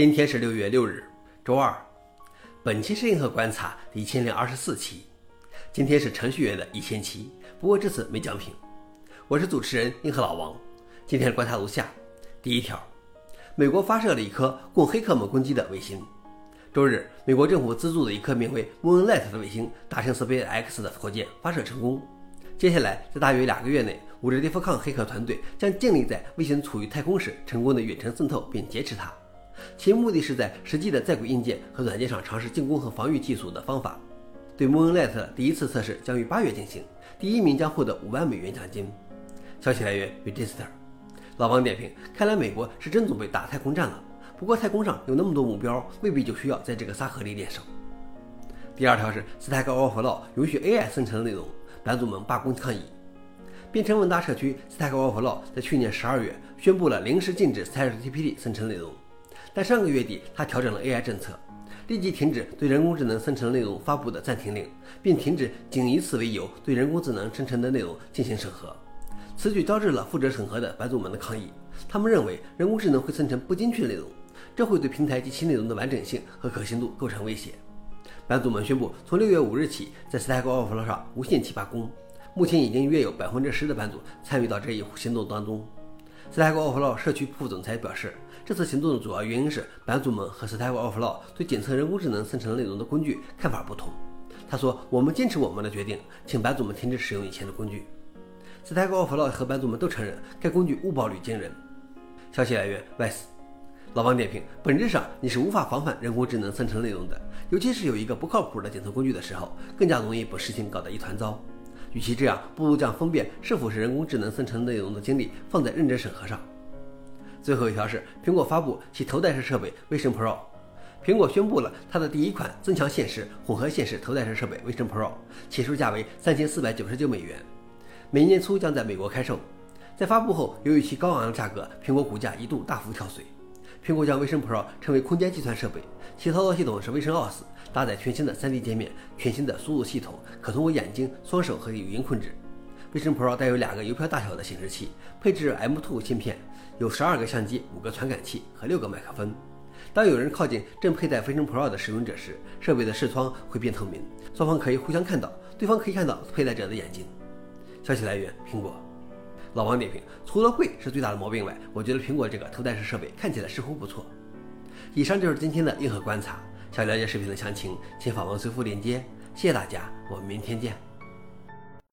今天是六月六日，周二。本期是硬核观察第一千零二十四期。今天是程序员的一千期，不过这次没奖品。我是主持人硬核老王。今天的观察如下：第一条，美国发射了一颗供黑客们攻击的卫星。周日，美国政府资助的一颗名为 Moonlight 的卫星搭乘 SpaceX 的火箭发射成功。接下来，在大约两个月内，五 G defcon 黑客团队将尽力在卫星处于太空时成功的远程渗透并劫持它。其目的是在实际的在轨硬件和软件上尝试进攻和防御技术的方法。对 Moonlight 的第一次测试将于八月进行，第一名将获得五万美元奖金。消息来源：Register。老王点评：看来美国是真准备打太空战了。不过太空上有那么多目标，未必就需要在这个沙盒里练手。第二条是 Stack Overflow 允许 AI 生成的内容。版主们罢工抗议。编程问答社区 Stack Overflow 在去年十二月宣布了临时禁止 ChatGPT 生成内容，但上个月底他调整了 AI 政策，立即停止对人工智能生成内容发布的暂停令，并停止仅以此为由对人工智能生成的内容进行审核。此举招致了负责审核的版主们的抗议，他们认为人工智能会生成不精确内容，这会对平台及其内容的完整性和可信度构成威胁。版主们宣布，从六月五日起，在 Stack Overflow 上无限期罢工。目前已经约有百分之十的版主参与到这一行动当中。Stack Overflow 社区副总裁表示，这次行动的主要原因是版主们和 Stack Overflow 对检测人工智能生成内容的工具看法不同。他说：“我们坚持我们的决定，请版主们停止使用以前的工具。”Stack Overflow 和版主们都承认该工具误报率惊人。消息来源：VICE。老王点评：本质上你是无法防范人工智能生成内容的，尤其是有一个不靠谱的检测工具的时候，更加容易把事情搞得一团糟。与其这样，不如将分辨是否是人工智能生成内容的精力放在认真审核上。最后一条是苹果发布其头戴式设备 Vision Pro。苹果宣布了它的第一款增强现实混合现实头戴式设备 Vision Pro，起售价为三千四百九十九美元，明年初将在美国开售。在发布后，由于其高昂的价格，苹果股价一度大幅跳水。苹果将 Vision Pro 称为空间计算设备，其操作系统是 Vision OS，搭载全新的 3D 界面、全新的输入系统，可通过眼睛、双手和语音控制。Vision Pro 带有两个邮票大小的显示器，配置 M2 芯片，有12个相机、5个传感器和6个麦克风。当有人靠近正佩戴 Vision Pro 的使用者时，设备的视窗会变透明，双方可以互相看到，对方可以看到佩戴者的眼睛。消息来源：苹果。老王点评：除了贵是最大的毛病外，我觉得苹果这个头戴式设备看起来似乎不错。以上就是今天的硬核观察。想了解视频的详情，请访问随附链接。谢谢大家，我们明天见。